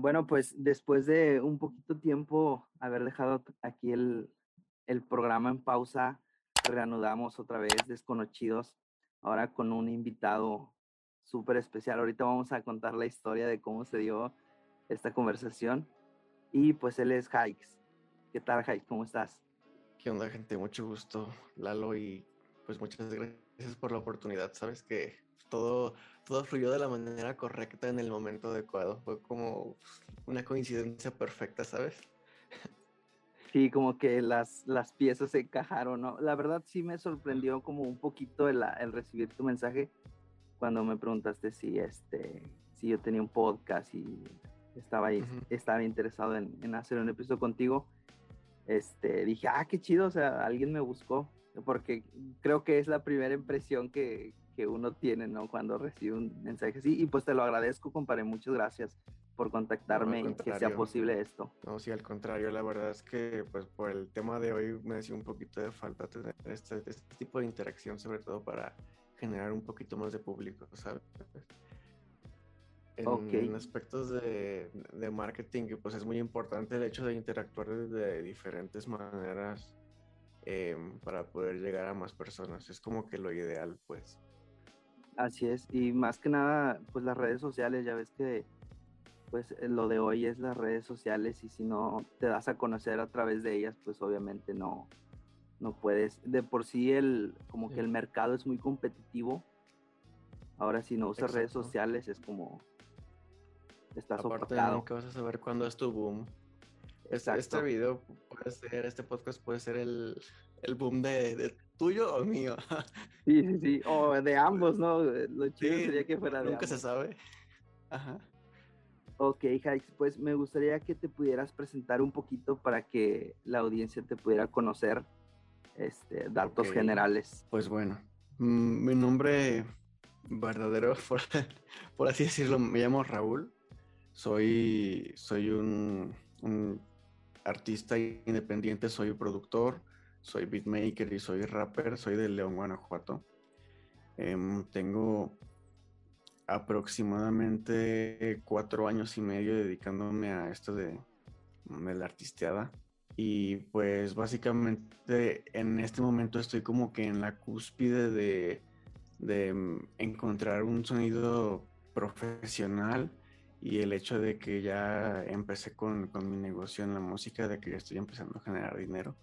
Bueno, pues después de un poquito tiempo haber dejado aquí el, el programa en pausa, reanudamos otra vez Desconocidos, ahora con un invitado súper especial. Ahorita vamos a contar la historia de cómo se dio esta conversación. Y pues él es Hikes. ¿Qué tal, Hikes? ¿Cómo estás? ¿Qué onda, gente? Mucho gusto, Lalo, y pues muchas gracias por la oportunidad. Sabes que todo, todo fluyó de la manera correcta en el momento adecuado. Fue como una coincidencia perfecta, ¿sabes? Sí, como que las, las piezas se encajaron, ¿no? La verdad sí me sorprendió como un poquito el, el recibir tu mensaje cuando me preguntaste si, este, si yo tenía un podcast y estaba, ahí, estaba interesado en, en, hacer un episodio contigo. Este, dije, ah, qué chido, o sea, alguien me buscó, porque creo que es la primera impresión que, que uno tiene, ¿no? Cuando recibe un mensaje así. Y pues te lo agradezco, compadre, muchas gracias por contactarme y que sea posible esto. No, sí, al contrario, la verdad es que pues por el tema de hoy me hacía un poquito de falta tener este, este, tipo de interacción, sobre todo para generar un poquito más de público, ¿sabes? En, aspectos de, de, marketing, pues es muy importante el hecho de interactuar de diferentes maneras em, para poder llegar a más personas. Es como que lo ideal, pues. Así es, y más que nada, pues las redes sociales, ya ves que pues eh, lo de hoy es las redes sociales y si no te das a conocer a través de ellas, pues obviamente no, no puedes. De por sí el, como que el mercado es muy competitivo. Ahora si no usas redes sociales es como estás Aparte nunca vas a saber cuándo es tu boom. Este, este, video puede ser, este podcast puede ser el, el boom de, de, tuyo o mío. Sí, sí, sí. O de ambos, ¿no? Lo chido sería que fuera de Nunca se sabe. Ajá. Ok, Hikes, pues me gustaría que te pudieras presentar un poquito para que la audiencia te pudiera conocer, este, datos generales. Pues bueno, mm, mi nombre verdadero, por, así decirlo, me llamo Raúl. Soy, soy un, artista independiente, soy productor, soy beatmaker y soy rapper, soy de León, Guanajuato. Em, tengo aproximadamente cuatro años y medio dedicándome a esto de, la artisteada. Y pues básicamente en este momento estoy como que en la cúspide de, encontrar un sonido profesional y el hecho de que ya empecé con, mi negocio en la música, de que ya estoy empezando a generar dinero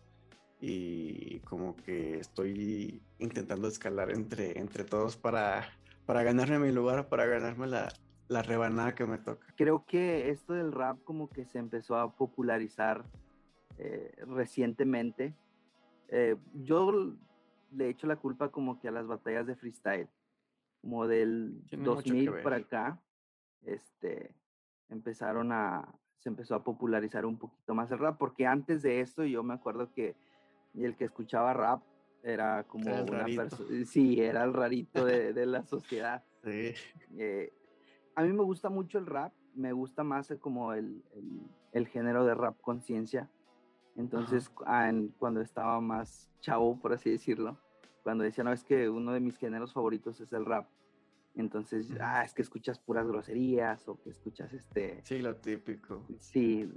y como que estoy intentando escalar entre, entre todos para para ganarme mi lugar, para ganarme la, la rebanada que me toca. Creo que esto del rap como que se empezó a popularizar eh, recientemente. Eh, yo le echo la culpa como que a las batallas de freestyle, como del 2000 para acá, este, empezaron a, se empezó a popularizar un poquito más el rap, porque antes de esto yo me acuerdo que el que escuchaba rap era como una persona, sí, era el rarito de, de la sociedad. Sí. Eh, a mí me gusta mucho el rap, me gusta más como el, el, el género de rap conciencia. Entonces, ah, cuando estaba más chavo, por así decirlo, cuando decía, no, es que uno de mis géneros favoritos es el rap. Entonces, ah, es que escuchas puras groserías o que escuchas este... Sí, lo típico. Sí,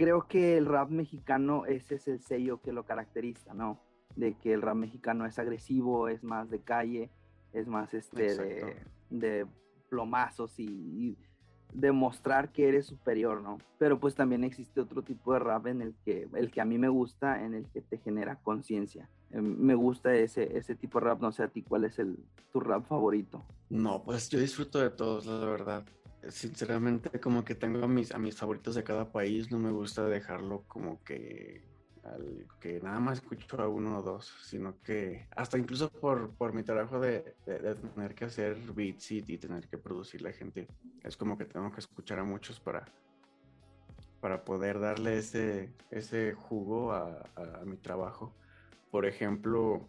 creo que el rap mexicano ese es el sello que lo caracteriza, ¿no? de que el rap mexicano es agresivo, es más de calle, es más este de, de, plomazos y, demostrar que eres superior, ¿no? Pero pues también existe otro tipo de rap en el que, el que a mí me gusta, en el que te genera conciencia. Em, me gusta ese, ese tipo de rap, no sé a ti cuál es el, tu rap favorito. No, pues yo disfruto de todos, la verdad. Sinceramente, como que tengo a mis, a mis favoritos de cada país, no me gusta dejarlo como que al que nada más escucho a uno o dos, sino que hasta incluso por, por mi trabajo de, de, tener que hacer beats y, tener que producir la gente, es como que tengo que escuchar a muchos para, para poder darle ese, ese jugo a, a, mi trabajo. Por ejemplo,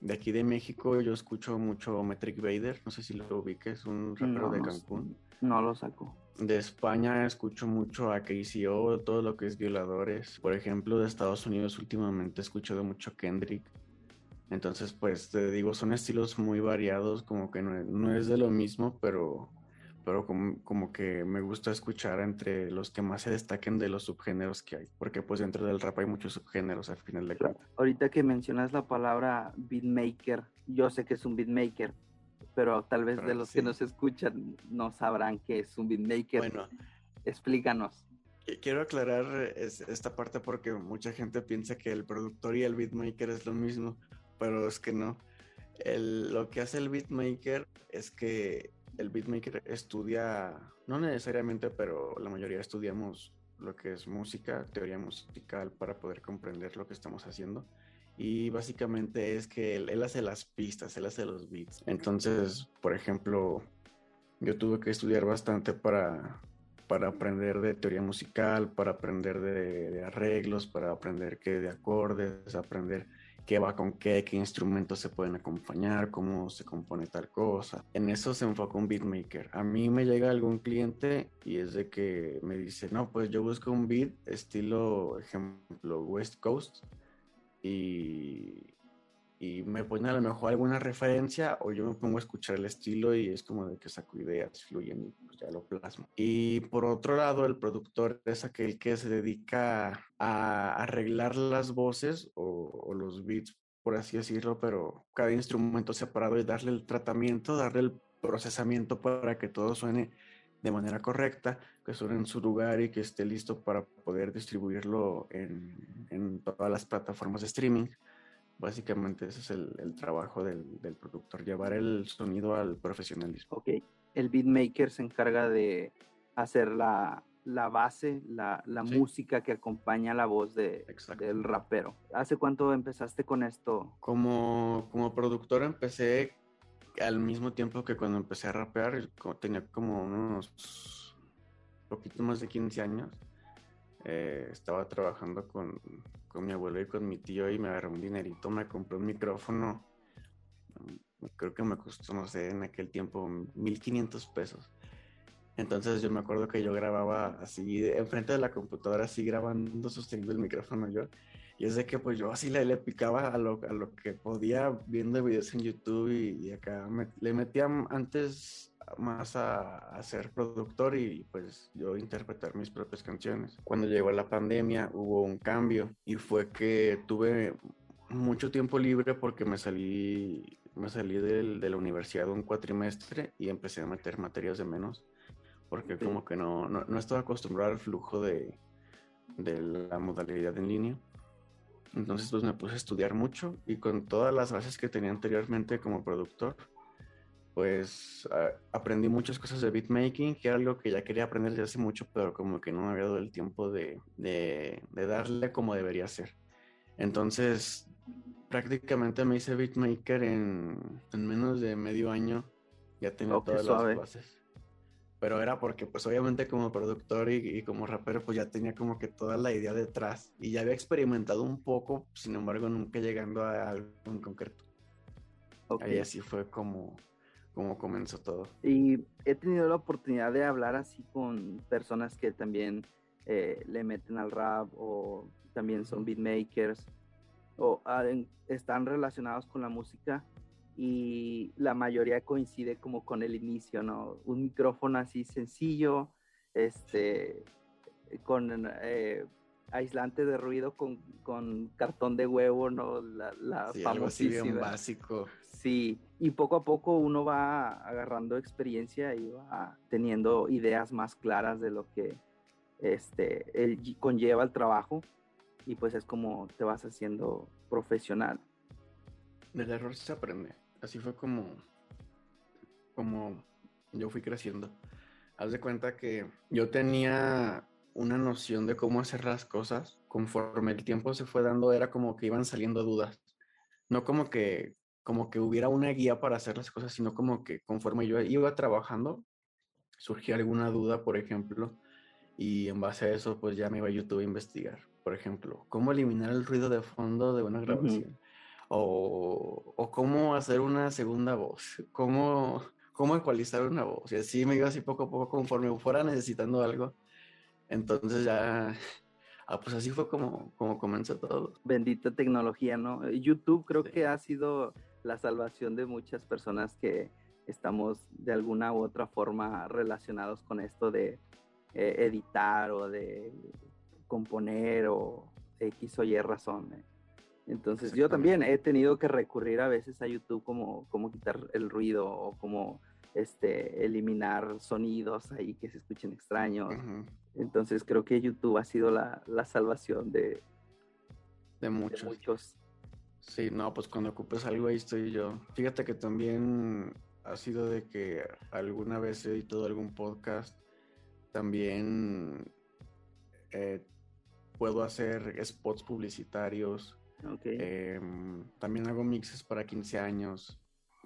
de aquí de México yo escucho mucho Metric Vader, no sé si lo ubiques, un rapero de Cancún. No lo saco. De España escucho mucho a KCO, todo lo que es violadores. Por ejemplo, de Estados Unidos últimamente escucho de mucho Kendrick. Entonces, pues te digo, son estilos muy variados, como que no, es de lo mismo, pero, pero como, como, que me gusta escuchar entre los que más se destaquen de los subgéneros que hay, porque pues dentro del rap hay muchos subgéneros al final de cuentas. Ahorita que mencionas la palabra beatmaker, yo sé que es un beatmaker, pero tal vez de los que nos escuchan no sabrán qué es un beatmaker. Bueno, explícanos. Quiero aclarar esta parte porque mucha gente piensa que el productor y el beatmaker es lo mismo, pero es que no. lo que hace el beatmaker es que el beatmaker estudia, no necesariamente, pero la mayoría estudiamos lo que es música, teoría musical para poder comprender lo que estamos haciendo. Y básicamente es que él, hace las pistas, él hace los beats. Entonces, por ejemplo, yo tuve que estudiar bastante para, para aprender de teoría musical, para aprender de, arreglos, para aprender qué de acordes, aprender qué va con qué, qué instrumentos se pueden acompañar, cómo se compone tal cosa. En eso se enfoca un beatmaker. A mí me llega algún cliente y es de que me dice, no, pues yo busco un beat estilo, ejemplo, West Coast y y me pone a lo mejor alguna referencia o yo me pongo a escuchar el estilo y es como de que saco ideas, fluyen y pues ya lo plasmo. Y por otro lado, el productor es aquel que se dedica a arreglar las voces o, los beats, por así decirlo, pero cada instrumento separado y darle el tratamiento, darle el procesamiento para que todo suene de manera correcta, que suene en su lugar y que esté listo para poder distribuirlo en, en todas las plataformas de streaming. Básicamente ese es el, trabajo del, productor, llevar el sonido al profesionalismo. Ok, el beatmaker se encarga de hacer la, base, la, música que acompaña la voz de, del rapero. ¿Hace cuánto empezaste con esto? Como, como productor empecé al mismo tiempo que cuando empecé a rapear, tenía como unos poquito más de 15 años. Eh, estaba trabajando con, con mi abuelo y con mi tío y me agarré un dinerito, me compré un micrófono, mm, creo que me costó, no sé, en aquel tiempo 1500 pesos. Entonces yo me acuerdo que yo grababa así, enfrente de la computadora, así grabando, sosteniendo el micrófono yo. Y es de que pues yo así le, le picaba a lo, a lo que podía viendo videos en YouTube y, acá le metía antes más a, ser productor y pues yo interpretar mis propias canciones. Cuando llegó la pandemia hubo un cambio y fue que tuve mucho tiempo libre porque me salí, me salí de la universidad un cuatrimestre y empecé a meter materias de menos porque como que no, no, no estaba acostumbrado al flujo de, de la modalidad en línea. Entonces pues me puse a estudiar mucho y con todas las bases que tenía anteriormente como productor, pues aprendí muchas cosas de beatmaking, que era algo que ya quería aprender desde hace mucho, pero como que no me había dado el tiempo de, de, darle como debería ser. Entonces, prácticamente me hice beatmaker en, en menos de medio año, ya tenía todas las bases. Pero era porque, pues obviamente como productor y, como rapero, pues ya tenía como que toda la idea detrás. Y ya había experimentado un poco, sin embargo, nunca llegando a algo en concreto. Ahí así fue como, cómo comenzó todo. Y he tenido la oportunidad de hablar así con personas que también eh, le meten al rap o también son beatmakers o ah, están relacionados con la música y la mayoría coincide como con el inicio, ¿no? Un micrófono así sencillo, este, con eh, aislante de ruido con, con, cartón de huevo, ¿no? La, la sí, algo así bien básico. Sí, y poco a poco uno va agarrando experiencia y va teniendo ideas más claras de lo que este, él conlleva el trabajo y pues es como te vas haciendo profesional. Del error se aprende. Así fue como, como yo fui creciendo. Haz de cuenta que yo tenía una noción de cómo hacer las cosas. Conforme el tiempo se fue dando, era como que iban saliendo dudas. No como que como que hubiera una guía para hacer las cosas, sino como que conforme yo iba trabajando, surgía alguna duda, por ejemplo, y en base a eso, pues ya me iba a YouTube a investigar. Por ejemplo, cómo eliminar el ruido de fondo de una grabación. O, o, cómo hacer una segunda voz. Cómo, cómo ecualizar una voz. Y así me iba así poco a poco conforme fuera necesitando algo. Entonces ya Ah, pues así fue como, como comenzó todo. Bendita tecnología, ¿no? YouTube creo que ha sido la salvación de muchas personas que estamos de alguna u otra forma relacionados con esto de eh, editar o de componer o X o Y razón. ¿eh? Entonces yo también he tenido que recurrir a veces a YouTube como, como quitar el ruido o como este, eliminar sonidos ahí que se escuchen extraños. Entonces creo que YouTube ha sido la, la salvación de, de muchos. Sí, no, pues cuando ocupes algo ahí estoy yo. Fíjate que también ha sido de que alguna vez he editado algún podcast, también eh, puedo hacer spots publicitarios. Em, también hago mixes para 15 años.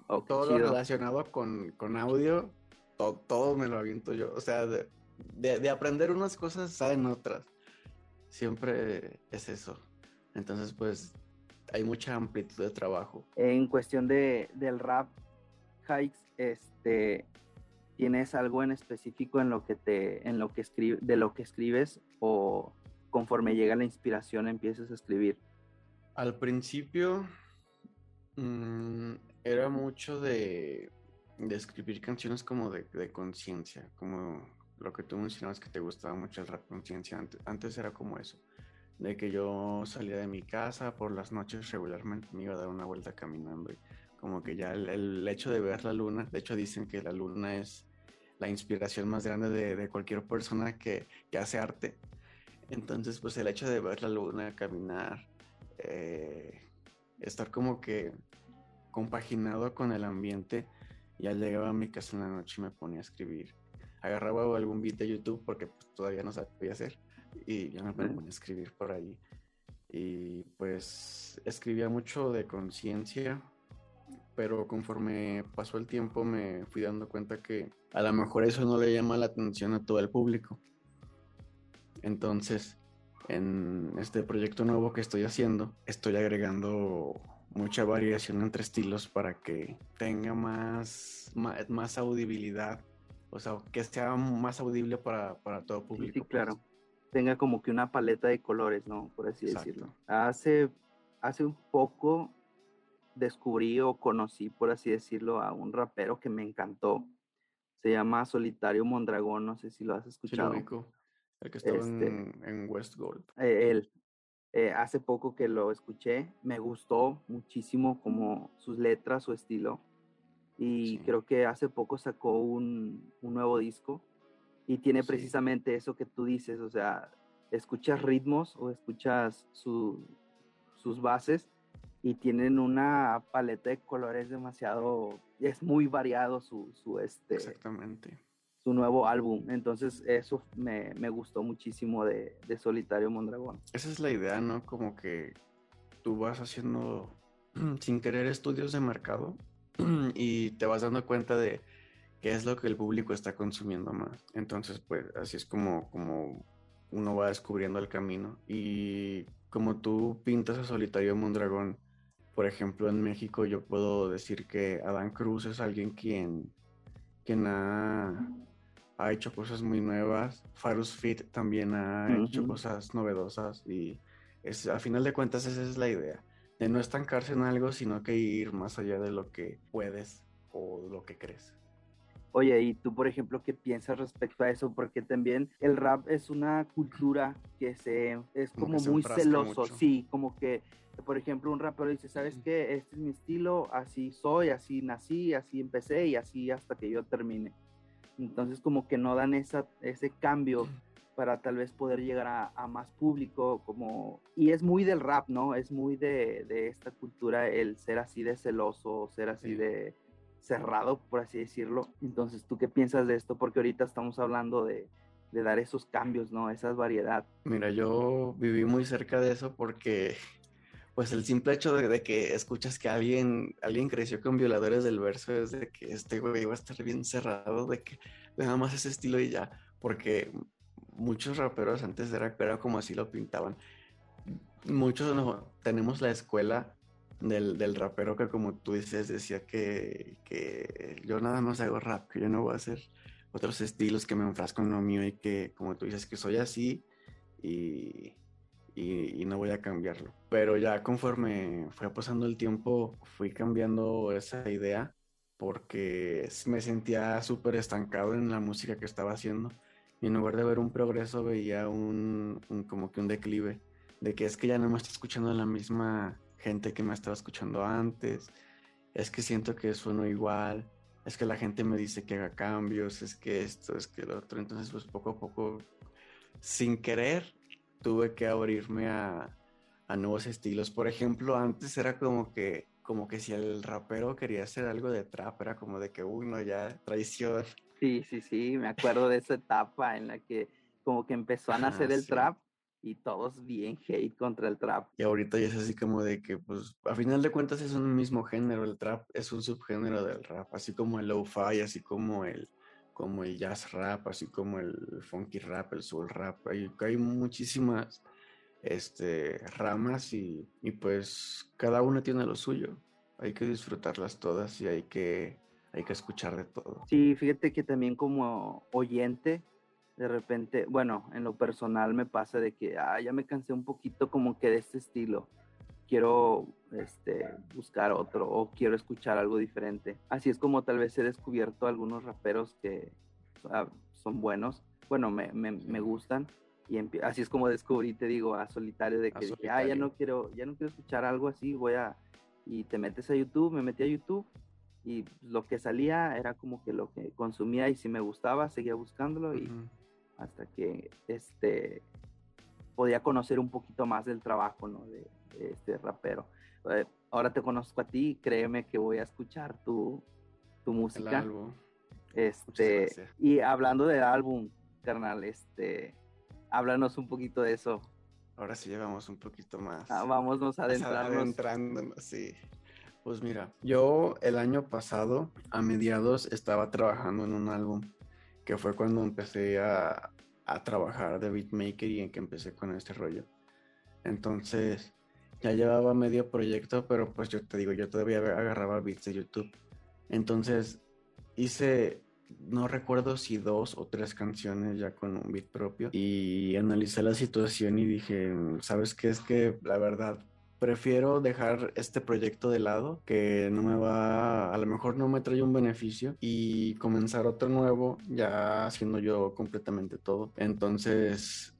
Oh, todo lo relacionado con, con audio, todo me lo aviento yo. O sea, de, de, aprender unas cosas salen otras. Siempre es eso. Entonces, pues, hay mucha amplitud de trabajo. En cuestión de, del rap, Hikes, este, ¿tienes algo en específico en lo que te, en lo que escribe, de lo que escribes o conforme llega la inspiración empiezas a escribir? Al principio mm, era mucho de, de, escribir canciones como de, conciencia, como lo que tú mencionabas que te gustaba mucho el rap conciencia. Antes, antes era como eso, de que yo salía de mi casa por las noches regularmente me iba a dar una vuelta caminando y como que ya el, hecho de ver la luna, de hecho dicen que la luna es la inspiración más grande de, de cualquier persona que, que, hace arte. Entonces, pues el hecho de ver la luna, caminar, eh, estar como que compaginado con el ambiente, ya llegaba a mi casa en la noche y me ponía a escribir agarraba algún beat de YouTube porque pues, todavía no sabía hacer y ya me ponía a escribir por ahí. Y pues escribía mucho de conciencia, pero conforme pasó el tiempo me fui dando cuenta que a lo mejor eso no le llama la atención a todo el público. Entonces, en este proyecto nuevo que estoy haciendo, estoy agregando mucha variación entre estilos para que tenga más, más, más audibilidad o sea, que sea más audible para, todo público. Sí, pues. claro. Tenga como que una paleta de colores, ¿no? Por así decirlo. Hace, hace un poco descubrí o conocí, por así decirlo, a un rapero que me encantó. Se llama Solitario Mondragón, no sé si lo has escuchado. El que estaba en, este en, West Gold. Eh, él. Eh, hace poco que lo escuché, me gustó muchísimo como sus letras, su estilo y creo que hace poco sacó un, un nuevo disco y tiene precisamente eso que tú dices, o sea, escuchas ritmos o escuchas su, sus bases y tienen una paleta de colores demasiado, es muy variado su, su este, Exactamente. Su nuevo álbum, entonces eso me, me gustó muchísimo de, de Solitario Mondragón. Esa es la idea, ¿no? Como que tú vas haciendo sin querer estudios de mercado y te vas dando cuenta de qué es lo que el público está consumiendo más. Entonces, pues así es como, como uno va descubriendo el camino. Y como tú pintas a Solitario Mondragón, por ejemplo, en México yo puedo decir que Adán Cruz es alguien quien, quien ha, ha hecho cosas muy nuevas. Farus Fit también ha hecho cosas novedosas y es, a final de cuentas esa es la idea de no estancarse en algo, sino que ir más allá de lo que puedes o lo que crees. Oye, y tú, por ejemplo, ¿qué piensas respecto a eso? Porque también el rap es una cultura que se es como, muy celoso, sí, como que, por ejemplo, un rapero dice, ¿sabes qué? Este es mi estilo, así soy, así nací, así empecé y así hasta que yo termine. Entonces, como que no dan esa, ese cambio para tal vez poder llegar a, más público, como, y es muy del rap, ¿no? Es muy de, de esta cultura el ser así de celoso, ser así de cerrado, por así decirlo. Entonces, ¿tú qué piensas de esto? Porque ahorita estamos hablando de, de dar esos cambios, ¿no? Esa variedad. Mira, yo viví muy cerca de eso porque, pues el simple hecho de, que escuchas que alguien, alguien creció con violadores del verso es de que este güey iba a estar bien cerrado, de que nada más ese estilo y ya, porque muchos raperos antes era, era como así lo pintaban. Muchos tenemos la escuela del, del, rapero que como tú dices decía que, que, yo nada más hago rap, que yo no voy a hacer otros estilos, que me enfrasco en lo mío y que como tú dices que soy así y, y, y no voy a cambiarlo. Pero ya conforme fue pasando el tiempo fui cambiando esa idea porque me sentía súper estancado en la música que estaba haciendo. Y en lugar de ver un progreso, veía un, como que un declive de que es que ya no me estoy escuchando la misma gente que me estaba escuchando antes. Es que siento que sueno igual. Es que la gente me dice que haga cambios. Es que esto, es que lo otro. Entonces, pues poco a poco, sin querer, tuve que abrirme a, a nuevos estilos. Por ejemplo, antes era como que como que si el rapero quería hacer algo de trap, era como de que, uy, no, ya, traición. Sí, sí, sí, me acuerdo de esa etapa en la que como que empezó a nacer el trap y todos bien hate contra el trap. Y ahorita ya es así como de que, pues, a final de cuentas es un mismo género, el trap es un subgénero del rap, así como el lo-fi, así como el, como el jazz rap, así como el funky rap, el soul rap, hay, hay muchísimas este, ramas y, pues cada uno tiene lo suyo. Hay que disfrutarlas todas y hay que, hay que escuchar de todo. Sí, fíjate que también como oyente, de repente, bueno, en lo personal me pasa de que ah, ya me cansé un poquito como que de este estilo. Quiero este, buscar otro o quiero escuchar algo diferente. Así es como tal vez he descubierto algunos raperos que ah, son buenos. Bueno, me, me, me gustan y así es como descubrí, te digo, a Solitario de que dije, ah, ya no quiero, ya no quiero escuchar algo así, voy a, y te metes a YouTube, me metí a YouTube y lo que salía era como que lo que consumía y si me gustaba seguía buscándolo y hasta que este podía conocer un poquito más del trabajo, ¿no? De, este rapero. Eh, ahora te conozco a ti, créeme que voy a escuchar tu, tu música. Este, y hablando del álbum, carnal, este, háblanos un poquito de eso. Ahora sí llevamos un poquito más. Ah, vámonos adentrándonos. sí. Pues mira, yo el año pasado, a mediados, estaba trabajando en un álbum, que fue cuando empecé a, a trabajar de beatmaker y en que empecé con este rollo. Entonces, ya llevaba medio proyecto, pero pues yo te digo, yo todavía agarraba beats de YouTube. Entonces, hice no recuerdo si dos o tres canciones ya con un beat propio y analicé la situación y dije, ¿sabes qué? Es que la verdad prefiero dejar este proyecto de lado que no me va, a lo mejor no me trae un beneficio y comenzar otro nuevo ya haciendo yo completamente todo. Entonces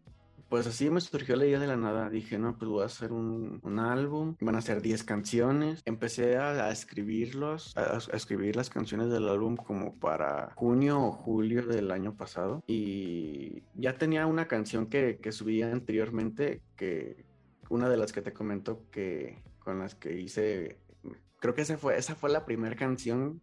pues así me surgió la idea de la nada. Dije, no, pues voy a hacer un, álbum. Van a ser 10 canciones. Empecé a, escribirlos, a, escribir las canciones del álbum como para junio o julio del año pasado. Y ya tenía una canción que, que subí anteriormente, que una de las que te comento que con las que hice, creo que esa fue, esa fue la primera canción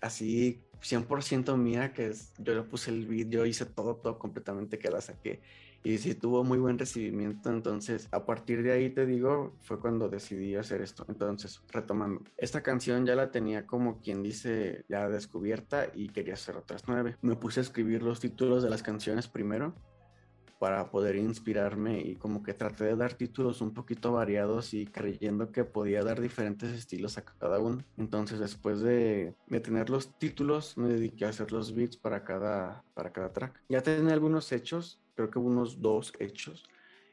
así 100% mía, que es, yo le puse el beat, yo hice todo, todo completamente que la saqué y sí tuvo muy buen recibimiento. Entonces, a partir de ahí te digo, fue cuando decidí hacer esto. Entonces, retomando, esta canción ya la tenía como quien dice ya descubierta y quería hacer otras nueve. Me puse a escribir los títulos de las canciones primero para poder inspirarme y como que traté de dar títulos un poquito variados y creyendo que podía dar diferentes estilos a cada uno. Entonces después de, de tener los títulos me dediqué a hacer los beats para cada, para cada track. Ya tenía algunos hechos, creo que unos dos hechos,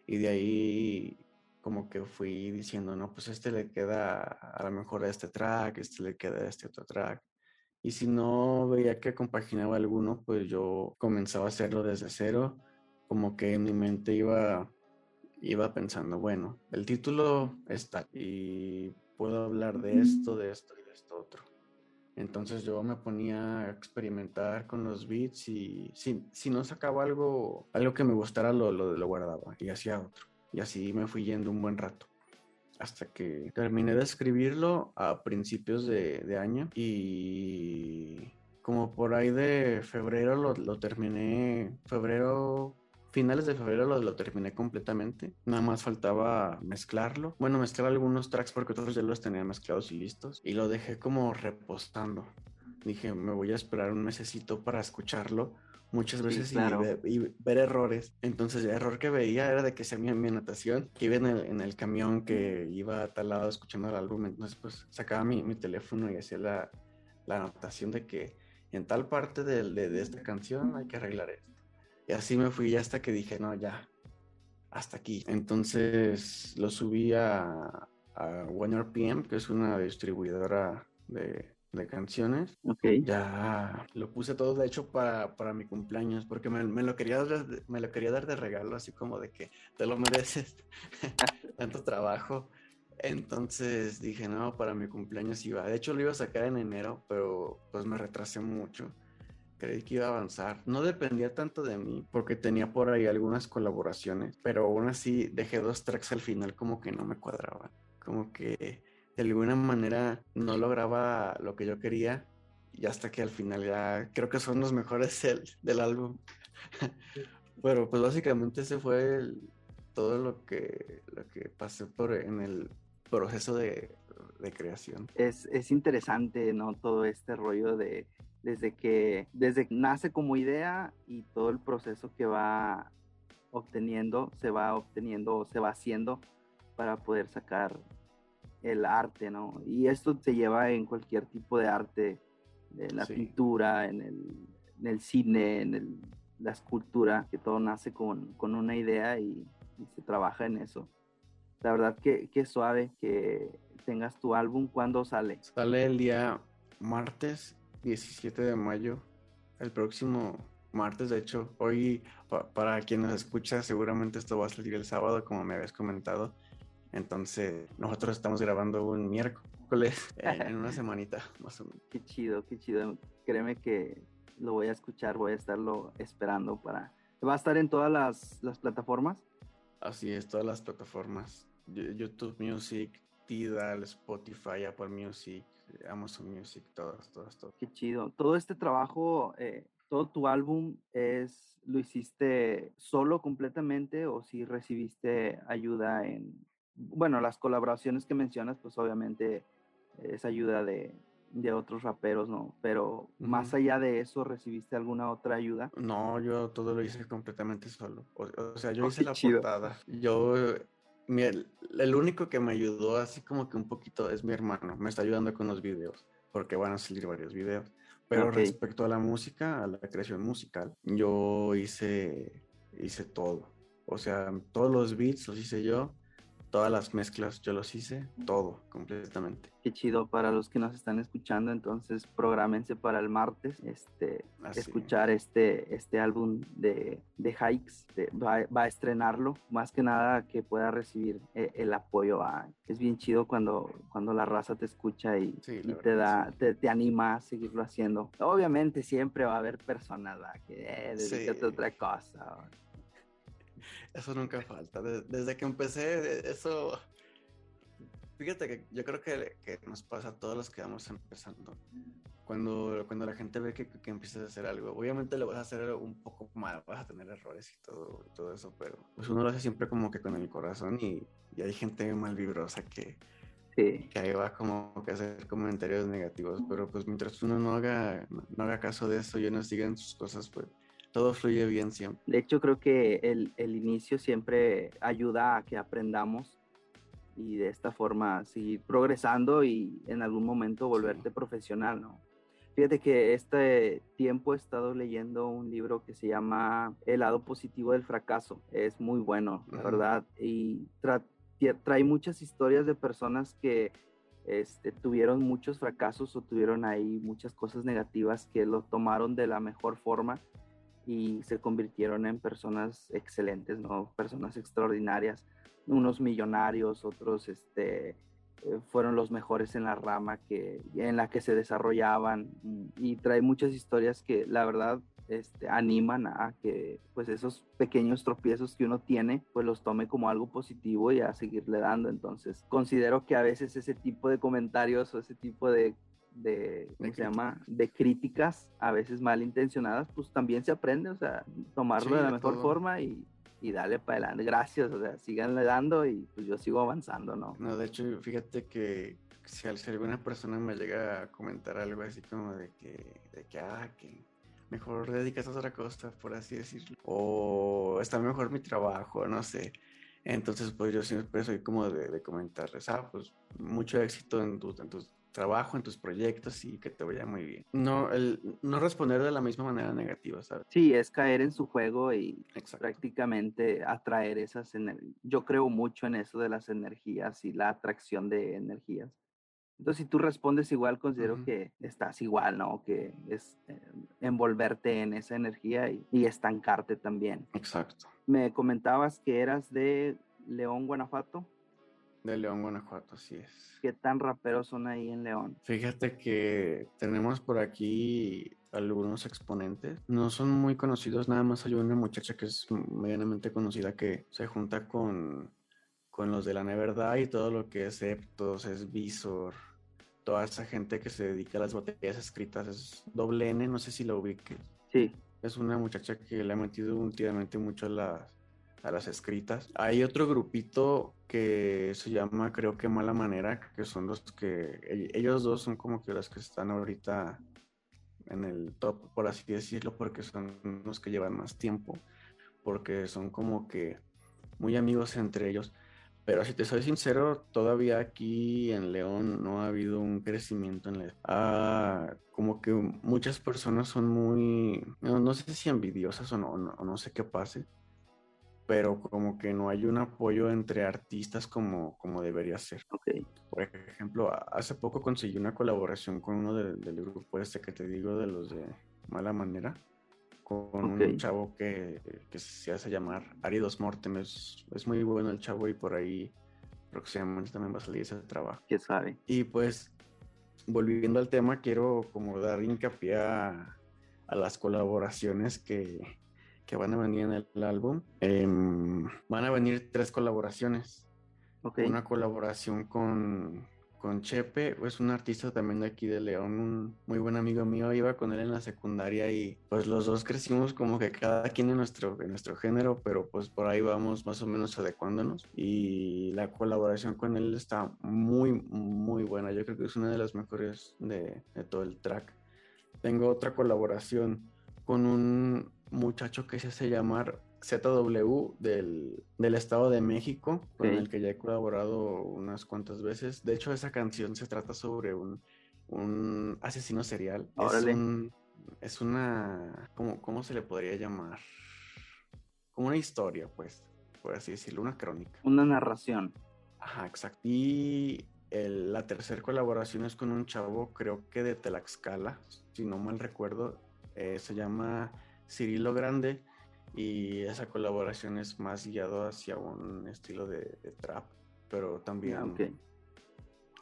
y de ahí como que fui diciendo, no, pues este le queda a lo mejor a este track, este le queda a este otro track. Y si no veía que compaginaba alguno, pues yo comenzaba a hacerlo desde cero, como que en mi mente iba, iba pensando, bueno, el título está y puedo hablar de esto, de esto y de esto otro. Entonces yo me ponía a experimentar con los beats y si, si no sacaba algo, algo que me gustara, lo, lo, lo guardaba y hacía otro. Y así me fui yendo un buen rato hasta que terminé de escribirlo a principios de, de, año y como por ahí de febrero lo, lo terminé, febrero finales de febrero lo, lo, terminé completamente. Nada más faltaba mezclarlo. Bueno, mezclar algunos tracks porque otros ya los tenía mezclados y listos. Y lo dejé como repostando. Dije, me voy a esperar un mesecito para escucharlo muchas veces y, ver, errores. Entonces, el error que veía era de que se mi, mi anotación, que iba en el, en el, camión, que iba a tal lado escuchando el álbum. Entonces, pues sacaba mi, mi teléfono y hacía la, la, anotación de que en tal parte de, de, de esta canción hay que arreglar esto. Y así me fui hasta que dije, no, ya, hasta aquí. Entonces lo subí a, a OneRPM, que es una distribuidora de, de canciones. Ok. Ya lo puse todo, de hecho, para, para mi cumpleaños, porque me, me lo quería dar, de- me lo quería dar de regalo, así como de que te lo mereces, tanto trabajo. Entonces dije, no, para mi cumpleaños iba. De hecho, lo iba a sacar en enero, pero pues me retrasé mucho. Creí que iba a avanzar. No dependía tanto de mí, porque tenía por ahí algunas colaboraciones, pero aún así dejé dos tracks al final como que no me cuadraban. Como que de alguna manera no lograba lo que yo quería y hasta que al final ya creo que son los mejores del, del álbum. Pero pues básicamente ese fue el- todo lo que, lo que pasé por en el proceso de, de creación. Es, es interesante, ¿no? Todo este rollo de desde que, desde que nace como idea y todo el proceso que va obteniendo, se va obteniendo, se va haciendo para poder sacar el arte, ¿no? Y esto se lleva en cualquier tipo de arte, en la Sí. pintura, en el, en el cine, en el- la escultura, que todo nace con, con una idea y, y se trabaja en eso. La verdad que, que suave que tengas tu álbum, ¿cuándo sale? Sale el día martes 17 de mayo, el próximo martes, de hecho, hoy pa- para quien nos escucha seguramente esto va a salir el sábado, como me habías comentado. Entonces, nosotros estamos grabando un miércoles en, una semanita, más o menos. Qué chido, qué chido. Créeme que lo voy a escuchar, voy a estarlo esperando para... ¿Va a estar en todas las, las plataformas? Así es, todas las plataformas, Yo- YouTube Music, Tidal, Spotify, Apple Music, Amazon Music, todas, todas, todas. Qué chido. Todo este trabajo, eh, todo tu álbum es, ¿lo hiciste solo completamente o si recibiste ayuda en, bueno, las colaboraciones que mencionas, pues obviamente es ayuda de, de otros raperos, ¿no? Pero más Ujú. allá de eso, ¿recibiste alguna otra ayuda? No, yo todo lo hice completamente solo. O, o sea, yo Oh, hice la chido. portada. Yo, mi- el, único que me ayudó así como que un poquito es mi hermano. Me está ayudando con los videos, porque van a salir varios videos. Pero respecto a la música, a la creación musical, yo hice, hice todo. O sea, todos los beats los hice yo, todas las mezclas yo los hice, todo, completamente. Qué chido para los que nos están escuchando, entonces prográmense para el martes, este, Así. escuchar este, este álbum de, de Hikes, de- va, va a estrenarlo, más que nada que pueda recibir eh, el apoyo. a- es bien chido cuando, cuando la raza te escucha y, Sí, y te, da, sí. te, te anima a seguirlo haciendo. Obviamente siempre va a haber personas ¿va? que eh, dedícate a Sí. otra cosa. Eso nunca falta. De- desde que empecé, eso. Fíjate que yo creo que, que nos pasa a todos los que vamos empezando. Cuando, cuando la gente ve que, que empiezas a hacer algo, obviamente lo vas a hacer un poco mal, vas a tener errores y todo, todo eso, pero pues uno lo hace siempre como que con el corazón y, y hay gente mal vibrosa que, Sí. que ahí va como que a hacer comentarios negativos, pero pues mientras uno no haga, no haga caso de eso y uno siga en sus cosas, pues todo fluye bien siempre. De hecho, creo que el, el inicio siempre ayuda a que aprendamos y de esta forma seguir progresando y en algún momento volverte profesional, ¿no? Fíjate que este tiempo he estado leyendo un libro que se llama El lado positivo del fracaso. Es muy bueno, la verdad, y tra- trae muchas historias de personas que este, tuvieron muchos fracasos o tuvieron ahí muchas cosas negativas que lo tomaron de la mejor forma y se convirtieron en personas excelentes, ¿no? Personas extraordinarias, unos millonarios, otros este, eh, fueron los mejores en la rama que, en la que se desarrollaban y, y trae muchas historias que la verdad este, animan a que pues esos pequeños tropiezos que uno tiene pues los tome como algo positivo y a seguirle dando. Entonces considero que a veces ese tipo de comentarios o ese tipo de de, ¿cómo De se llama? De críticas, a veces malintencionadas, pues también se aprende, o sea, tomarlo Sí, de la mejor todo. forma y, y darle para adelante. Gracias, o sea, síganle dando y pues yo sigo avanzando, ¿no? No, de hecho, fíjate que si, al- si alguna persona me llega a comentar algo así como de que, de que, ah, que mejor dedicas a otra cosa, por así decirlo, o está mejor mi trabajo, no sé. Entonces, pues yo siempre soy como de, de comentarles, ah, pues mucho éxito en tu, en tu trabajo, en tus proyectos y que te vaya muy bien. No, el, no responder de la misma manera negativa, ¿sabes? Sí, es caer en su juego y Exacto. prácticamente atraer esas energías. Yo creo mucho en eso de las energías y la atracción de energías. Entonces, si tú respondes igual, considero que estás igual, ¿no? Que es eh, envolverte en esa energía y, y, estancarte también. Exacto. Me comentabas que eras de León, Guanajuato. De León, Guanajuato, así es. ¿Qué tan raperos son ahí en León? Fíjate que tenemos por aquí algunos exponentes. No son muy conocidos, nada más hay una muchacha que es medianamente conocida que se junta con, con los de la Neverdad y todo lo que es Eptos, es Visor, toda esa gente que se dedica a las botellas escritas, es doble N, no sé si lo ubique. Sí. Es una muchacha que le ha metido últimamente mucho a las, a las escritas. Hay otro grupito que se llama, creo que Mala Manera, que son los que, ellos dos son como que los que están ahorita en el top, por así decirlo, porque son los que llevan más tiempo, porque son como que muy amigos entre ellos. Pero si te soy sincero, todavía aquí en León no ha habido un crecimiento en la... Ah, como que muchas personas son muy, no, sé si envidiosas o no, no, sé qué pase, pero como que no hay un apoyo entre artistas como, como debería ser. Okay. Por ejemplo, hace poco conseguí una colaboración con uno del grupo este que te digo, de los de Mala Manera con un chavo que, se hace llamar Aridos Mortem. Es, muy bueno el chavo y por ahí próximamente también va a salir ese trabajo. ¿Qué sabe? Y pues, volviendo al tema, quiero como dar hincapié a, las colaboraciones que, van a venir en el álbum. Em, van a venir tres colaboraciones. Una colaboración con con Chepe, es un artista también de aquí de León, un muy buen amigo mío, iba con él en la secundaria y pues los dos crecimos como que cada quien en nuestro, en nuestro género, pero pues por ahí vamos más o menos adecuándonos y la colaboración con él está muy, muy buena, yo creo que es una de las mejores de, de todo el track. Tengo otra colaboración con un muchacho que se hace llamar ZW del, Estado de México, con el que ya he colaborado unas cuantas veces. De hecho, esa canción se trata sobre un, un asesino serial. Es, una. ¿cómo, ¿Cómo se le podría llamar? Como una historia, pues, por así decirlo, una crónica. Una narración. Ajá, exacto. Y la tercera colaboración es con un chavo, creo que de Tlaxcala, si no mal recuerdo. Eh, se llama Cirilo Grande y esa colaboración es más guiado hacia un estilo de, trap, pero también ah,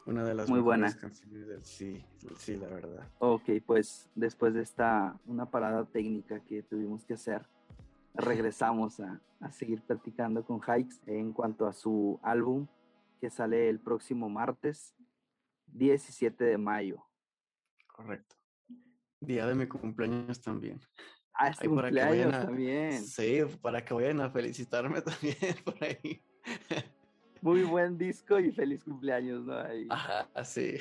una de las muy buenas canciones del sí, sí, la verdad. Ok, pues después de esta una parada técnica que tuvimos que hacer, regresamos a, a seguir platicando con Hikes en cuanto a su álbum que sale el próximo martes 17 de mayo. Correcto. Día de mi cumpleaños también. Ah, es cumpleaños también. Sí, para que vayan a felicitarme también por ahí. Muy buen disco y feliz cumpleaños, ¿no? Ajá, sí.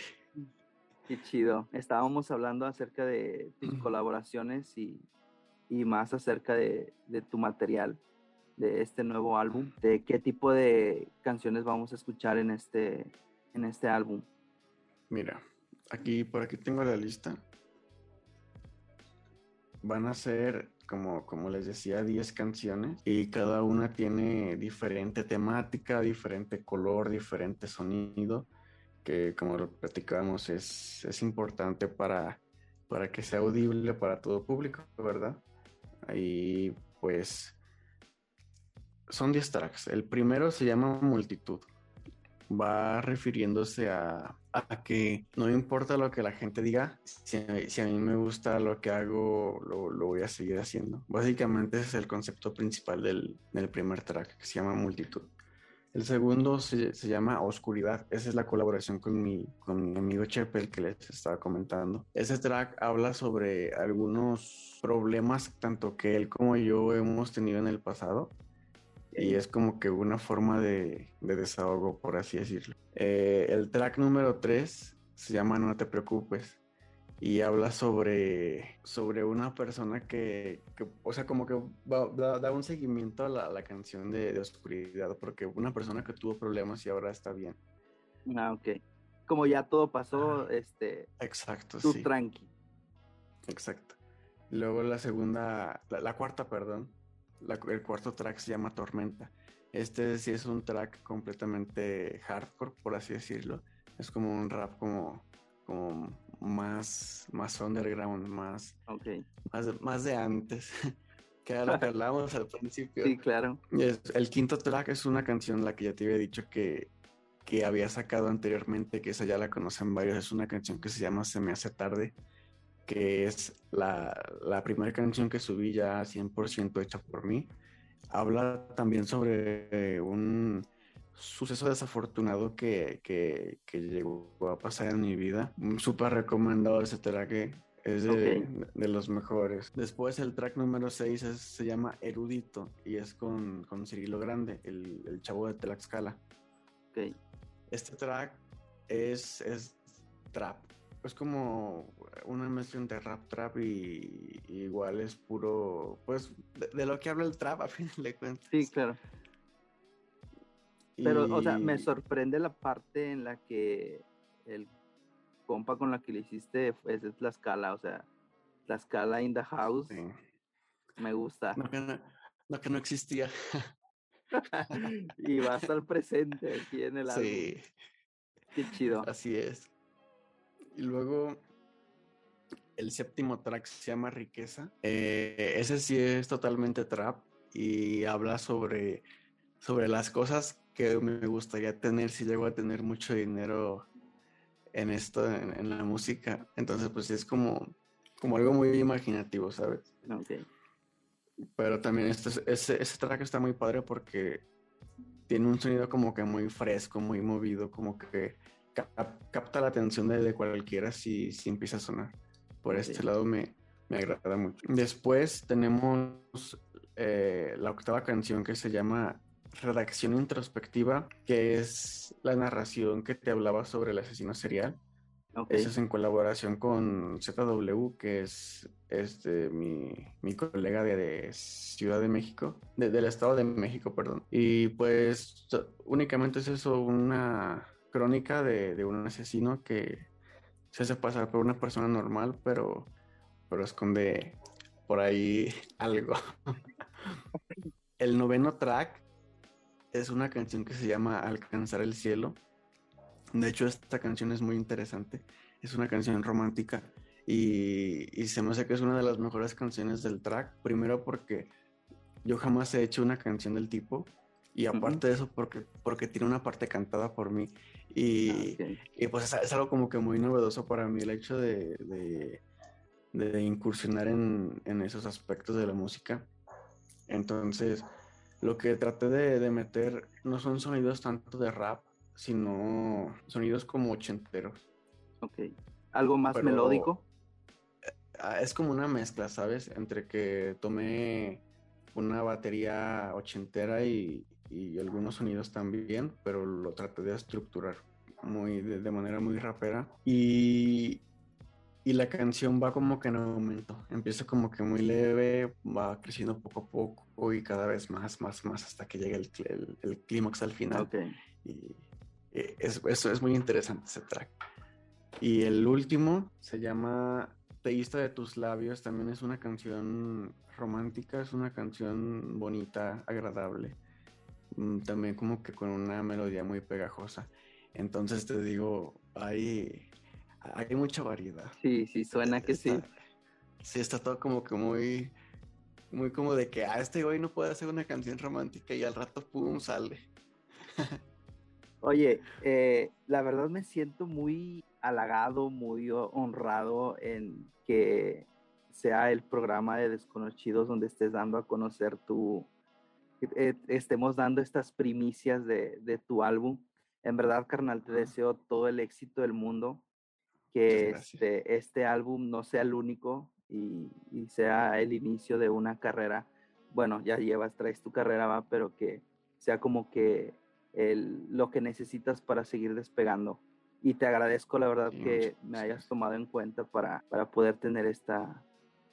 Qué chido. Estábamos hablando acerca de tus colaboraciones y, más acerca de, de, tu material, de este nuevo álbum, de qué tipo de canciones vamos a escuchar en este, en este álbum. Mira, aquí por aquí tengo la lista van a ser, como, como les decía, 10 canciones y cada una tiene diferente temática, diferente color, diferente sonido, que como lo platicamos es, es importante para, para que sea audible para todo público, ¿verdad? Ahí pues son 10 tracks. El primero se llama Multitud va refiriéndose a, que no importa lo que la gente diga, si, a mí me gusta lo que hago, lo, voy a seguir haciendo. Básicamente ese es el concepto principal del, primer track, que se llama Multitud. El segundo se, llama Oscuridad. Esa es la colaboración con mi, con mi amigo Chepel que les estaba comentando. Ese track habla sobre algunos problemas tanto que él como yo hemos tenido en el pasado y es como que una forma de, desahogo, por así decirlo. Eh, el track número 3 se llama No te preocupes y habla sobre, sobre una persona que, o sea, como que da, un seguimiento a la, canción de, Oscuridad, porque una persona que tuvo problemas y ahora está bien. Ah, ok. Como ya todo pasó, este... Exacto, tú tranqui. Exacto. Luego la segunda, la cuarta, perdón, el cuarto track se llama Tormenta. Este sí es un track completamente hardcore, por así decirlo. Es como un rap como, como más, más underground, más, más, más de antes. que era lo que hablábamos al principio. Sí, claro. el quinto track es una canción, la que ya te había dicho que, que había sacado anteriormente, que esa ya la conocen varios. Es una canción que se llama Se me hace tarde que es la, primera canción que subí ya 100% hecha por mí. Habla también sobre un suceso desafortunado que, que, llegó a pasar en mi vida. Súper recomendado ese track, es de, los mejores. Después el track número 6 se llama Erudito y es con, con Cirilo Grande, el, chavo de Tlaxcala. Este track es, es trap, es como una mezcla de rap trap y, igual es puro, pues, de, lo que habla el trap a fin de cuentas. Sí, claro. Pero, o sea, me sorprende la parte en la que el compa con la que le hiciste es de Tlaxcala, o sea, Tlaxcala in the house. Me gusta. No que no, que no existía. y va a estar presente aquí en el álbum. Sí. Qué chido. Así es. Y luego el séptimo track se llama Riqueza. Eh, ese sí es totalmente trap y habla sobre, sobre las cosas que me gustaría tener si llego a tener mucho dinero en esto, en, la música. Entonces, pues es como, como algo muy imaginativo, ¿sabes? Pero también este, ese, ese track está muy padre porque tiene un sonido como que muy fresco, muy movido, como que capta la atención de, cualquiera si, si, empieza a sonar. Por este lado me, me, agrada mucho. Después tenemos eh, la octava canción que se llama Redacción Introspectiva, que es la narración que te hablaba sobre el asesino serial. Esa es en colaboración con ZW, que es este, mi, mi colega de, Ciudad de México, del Estado de México, perdón. Y pues únicamente es eso, una crónica de, un asesino que se hace pasar por una persona normal, pero, pero esconde por ahí algo. el noveno track es una canción que se llama Alcanzar el cielo. De hecho, esta canción es muy interesante. Es una canción romántica y, y, se me hace que es una de las mejores canciones del track. Primero porque yo jamás he hecho una canción del tipo y aparte de eso porque, porque tiene una parte cantada por mí y, ah, pues es, algo como que muy novedoso para mí el hecho de, de, incursionar en, en, esos aspectos de la música. Entonces, lo que traté de, meter no son sonidos tanto de rap, sino sonidos como ochenteros. Ok. ¿Algo más melódico? Ah, es como una mezcla, ¿sabes? Entre que tomé una batería ochentera y, y algunos sonidos también, pero lo traté de estructurar muy de, manera muy rapera y, y la canción va como que en aumento, empieza como que muy leve, va creciendo poco a poco y cada vez más, más, más hasta que llega el, el, clímax al final. Y, eso es, es muy interesante ese track. Y el último se llama Teísta de tus labios, también es una canción romántica, es una canción bonita, agradable. Mm, también como que con una melodía muy pegajosa. Entonces te digo, hay, hay mucha variedad. Sí, sí, suena que sí. Sí, está todo como que muy, muy como de que, ah, este güey no puede hacer una canción romántica y al rato, pum, sale. Oye, eh, la verdad me siento muy halagado, muy honrado en que sea el programa de Desconocidos donde estés dando a conocer tu, estemos dando estas primicias de, tu álbum. En verdad, carnal, te deseo todo el éxito del mundo, que este, este álbum no sea el único y, sea el inicio de una carrera. Bueno, ya llevas, traes tu carrera, va, pero que sea como que el, lo que necesitas para seguir despegando. Y te agradezco, la verdad, que me hayas tomado en cuenta para, para poder tener esta,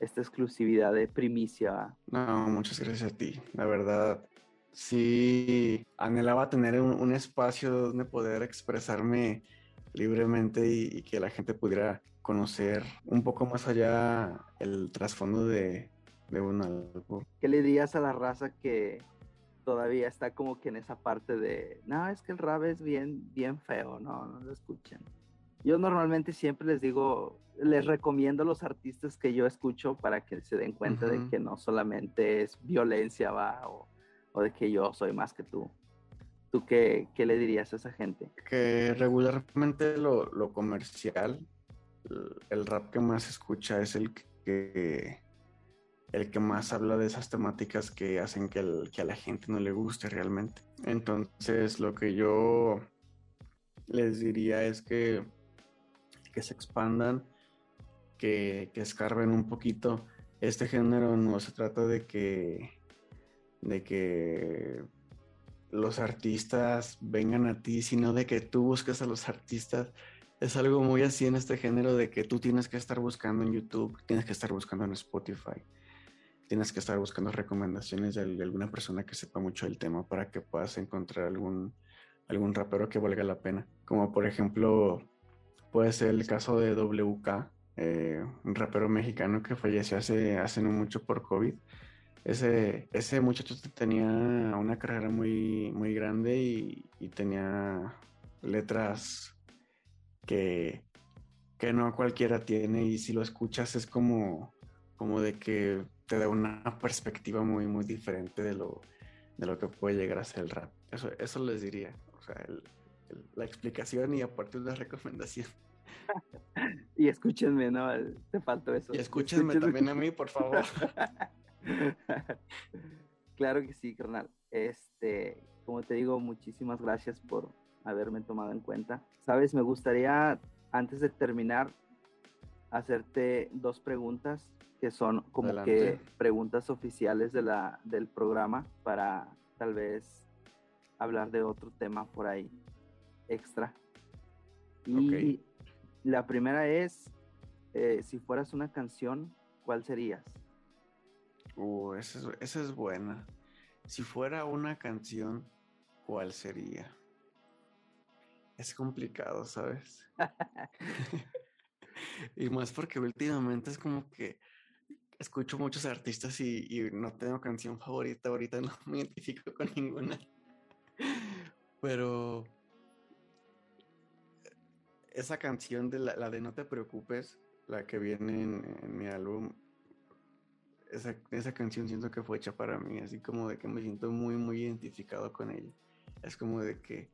esta exclusividad de primicia. No, muchas gracias a ti. La verdad, sí anhelaba tener un, espacio donde poder expresarme libremente y, que la gente pudiera conocer un poco más allá el trasfondo de, de un álbum. ¿Qué le dirías a la raza que todavía está como que en esa parte de, no, es que el rap es bien, bien feo, no, no lo escuchen? Yo normalmente siempre les digo, les recomiendo a los artistas que yo escucho para que se den cuenta de que no solamente es violencia, va, o, o, de que yo soy más que tú. ¿Tú qué, qué le dirías a esa gente? Que regularmente lo, lo comercial, el rap que más escucha es el que el que más habla de esas temáticas que hacen que, a la gente no le guste realmente. Entonces, lo que yo les diría es que, que se expandan, que, que escarben un poquito. Este género no se trata de que, de que los artistas vengan a ti, sino de que tú busques a los artistas. Es algo muy así en este género de que tú tienes que estar buscando en YouTube, tienes que estar buscando en Spotify tienes que estar buscando recomendaciones de, alguna persona que sepa mucho del tema para que puedas encontrar algún, algún rapero que valga la pena. Como por ejemplo, puede ser el caso de WK, eh, un rapero mexicano que falleció hace, hace no mucho por COVID. Ese, ese muchacho tenía una carrera muy, muy grande y, tenía letras que, que no cualquiera tiene y si lo escuchas es como, como de que te da una perspectiva muy, muy diferente de lo, de lo que puede llegar a ser el rap. Eso, eso les diría. La explicación y aparte una recomendación. y escúchenme, ¿no? Te faltó eso. Y escúchenme, también a mí, por favor. claro que sí, carnal. Este, como te digo, muchísimas gracias por haberme tomado en cuenta. Sabes, me gustaría, antes de terminar, hacerte dos preguntas que son como que preguntas oficiales de la, del programa para tal vez hablar de otro tema por ahí extra. Y la primera es, eh, si fueras una canción, ¿cuál serías? Uh, esa es, esa es buena. Si fuera una canción, ¿cuál sería? Es complicado, ¿sabes? y más porque últimamente es como que escucho muchos artistas y, no tengo canción favorita ahorita, no me identifico con ninguna. Pero esa canción de la, de No te preocupes, la que viene en, mi álbum, esa, esa, canción siento que fue hecha para mí, así como de que me siento muy, muy identificado con ella. Es como de que,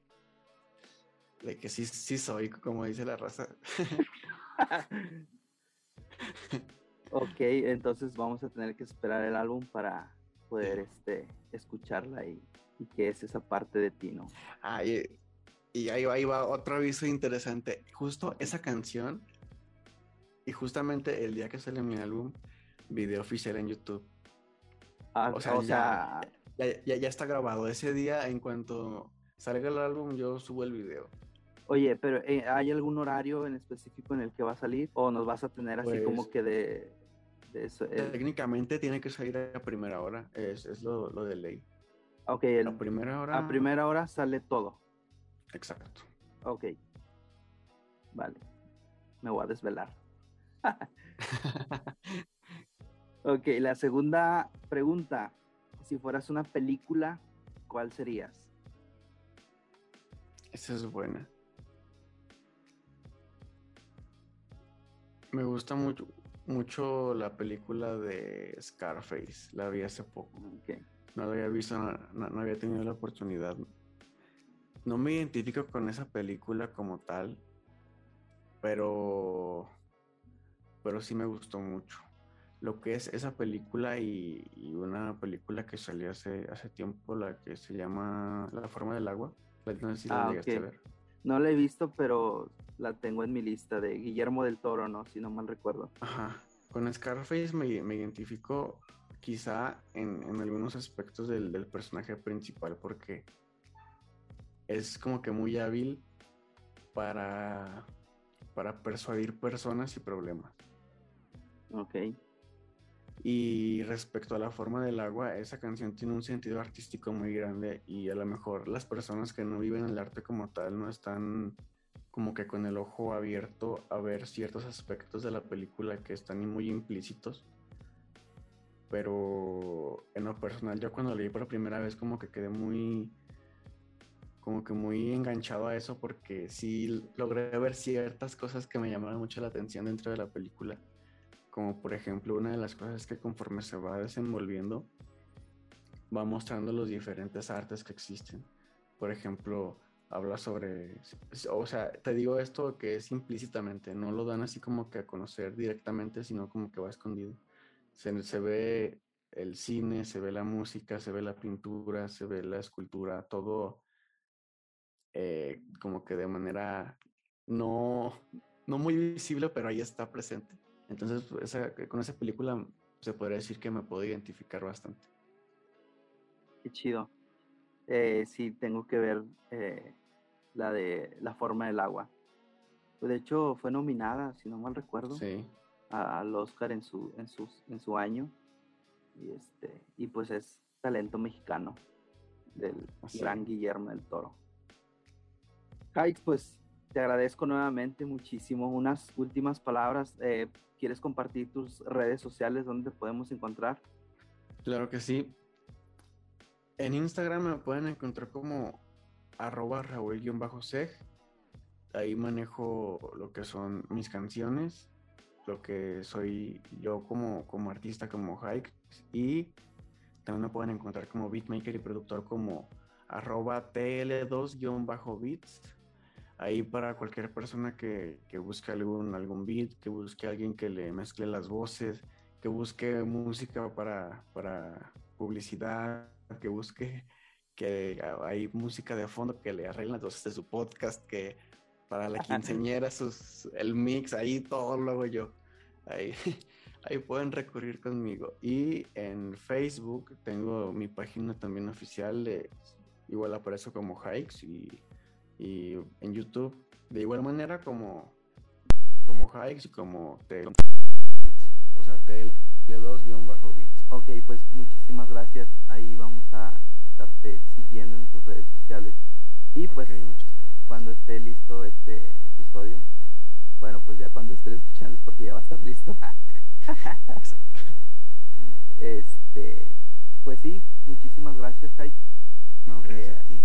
de que sí, sí soy, como dice la raza. Ok, entonces vamos a tener que esperar el álbum para poder este, escucharla y, y que es esa parte de ti, ¿no? Ah, y, ahí, ahí, va otro aviso interesante. Justo esa canción, y justamente el día que sale mi álbum, video oficial en YouTube. Ah, o sea, ya, ya, ya, está grabado. Ese día, en cuanto salga el álbum, yo subo el video. Oye, pero eh, ¿hay algún horario en específico en el que va a salir? ¿O nos vas a tener así como pues que de, eh. Técnicamente tiene que salir a primera hora, es, es lo, lo, de ley. Ok, a primera hora. A primera hora sale todo. Exacto. Ok. Vale. Me voy a desvelar. ok, la segunda pregunta. Si fueras una película, ¿cuál serías? Esa es buena. Me gusta mucho mucho la película de Scarface, la vi hace poco. No la había visto, no, había tenido la oportunidad. No me identifico con esa película como tal, pero, pero sí me gustó mucho. Lo que es esa película y, una película que salió hace, hace tiempo, la que se llama La forma del agua. No sé si la ah, llegaste a ver. No la he visto, pero la tengo en mi lista de Guillermo del Toro, ¿no? Si no mal recuerdo. Ajá. Con Scarface me, me identifico quizá en, algunos aspectos del, personaje principal porque es como que muy hábil para, para persuadir personas y problemas. Ok. Y respecto a la forma del agua, esa canción tiene un sentido artístico muy grande y a lo mejor las personas que no viven el arte como tal no están como que con el ojo abierto a ver ciertos aspectos de la película que están muy implícitos. pero en lo personal yo cuando leí por primera vez como que quedé muy como que muy enganchado a eso porque sí logré ver ciertas cosas que me llamaron mucho la atención dentro de la película. Como por ejemplo una de las cosas que conforme se va desenvolviendo va mostrando los diferentes artes que existen. Por ejemplo, habla sobre, o sea, te digo esto que es implícitamente, no lo dan así como que a conocer directamente, sino como que va escondido. Se, se ve el cine, se ve la música, se ve la pintura, se ve la escultura, todo eh, como que de manera no, no muy visible, pero ahí está presente. Entonces, con esa película se podría decir que me puedo identificar bastante. Qué chido. Eh, sí, tengo que ver eh, la de La forma del agua. De hecho, fue nominada, si no mal recuerdo, al Oscar en su, en, en su año. Y, este, y pues es talento mexicano del gran Guillermo del Toro. Kikes, pues te agradezco nuevamente muchísimo. Unas últimas palabras. Eh, ¿Quieres compartir tus redes sociales donde te podemos encontrar? Claro que sí. En Instagram me pueden encontrar como arroba Raúl-Seg. Ahí manejo lo que son mis canciones, lo que soy yo como, como artista, como Hike. Y también me pueden encontrar como beatmaker y productor como arroba TL2-beats ahí para cualquier persona que, busque algún, algún beat, que busque alguien que le mezcle las voces, que busque música para, para publicidad, que busque que hay música de fondo que le arreglen las voces de su podcast, que para la quinceañera sus, el mix, ahí todo lo hago yo. Ahí, ahí pueden recurrir conmigo. Y en Facebook tengo mi página también oficial, de, igual aparezco como Hikes y y en YouTube de igual manera como como Hikes y como TL o sea TL2-bits. Ok, pues muchísimas gracias. Ahí vamos a estarte siguiendo en tus redes sociales. Y pues cuando esté listo este episodio, bueno, pues ya cuando esté escuchando es porque ya va a estar listo. Exacto. Este, pues sí, muchísimas gracias, Hikes. No, gracias a ti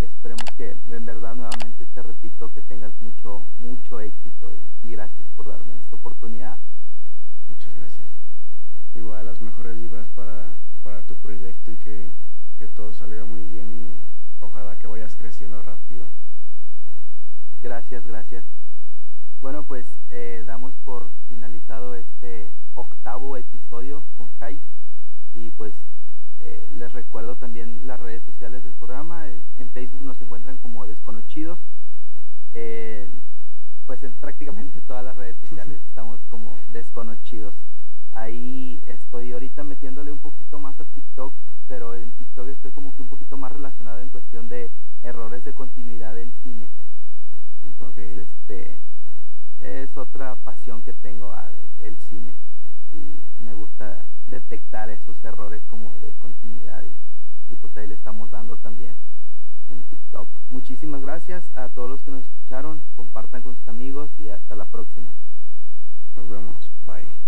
esperemos que en verdad nuevamente te repito que tengas mucho, mucho éxito y, gracias por darme esta oportunidad. Muchas gracias. Igual las mejores libras para, para tu proyecto y que, que todo salga muy bien y ojalá que vayas creciendo rápido. Gracias, gracias. Bueno, pues eh, damos por finalizado este octavo episodio con Hikes y pues eh, les recuerdo también las redes sociales del programa. En Facebook nos encuentran como Desconocidos. Eh, pues en prácticamente todas las redes sociales estamos como Desconocidos. Ahí estoy ahorita metiéndole un poquito más a TikTok, pero en TikTok estoy como que un poquito más relacionado en cuestión de errores de continuidad en cine. Entonces, este es otra pasión que tengo, ah, el cine. Y me gusta detectar esos errores como de continuidad y, pues ahí le estamos dando también en TikTok. Muchísimas gracias a todos los que nos escucharon, compartan con sus amigos y hasta la próxima. Nos vemos, bye.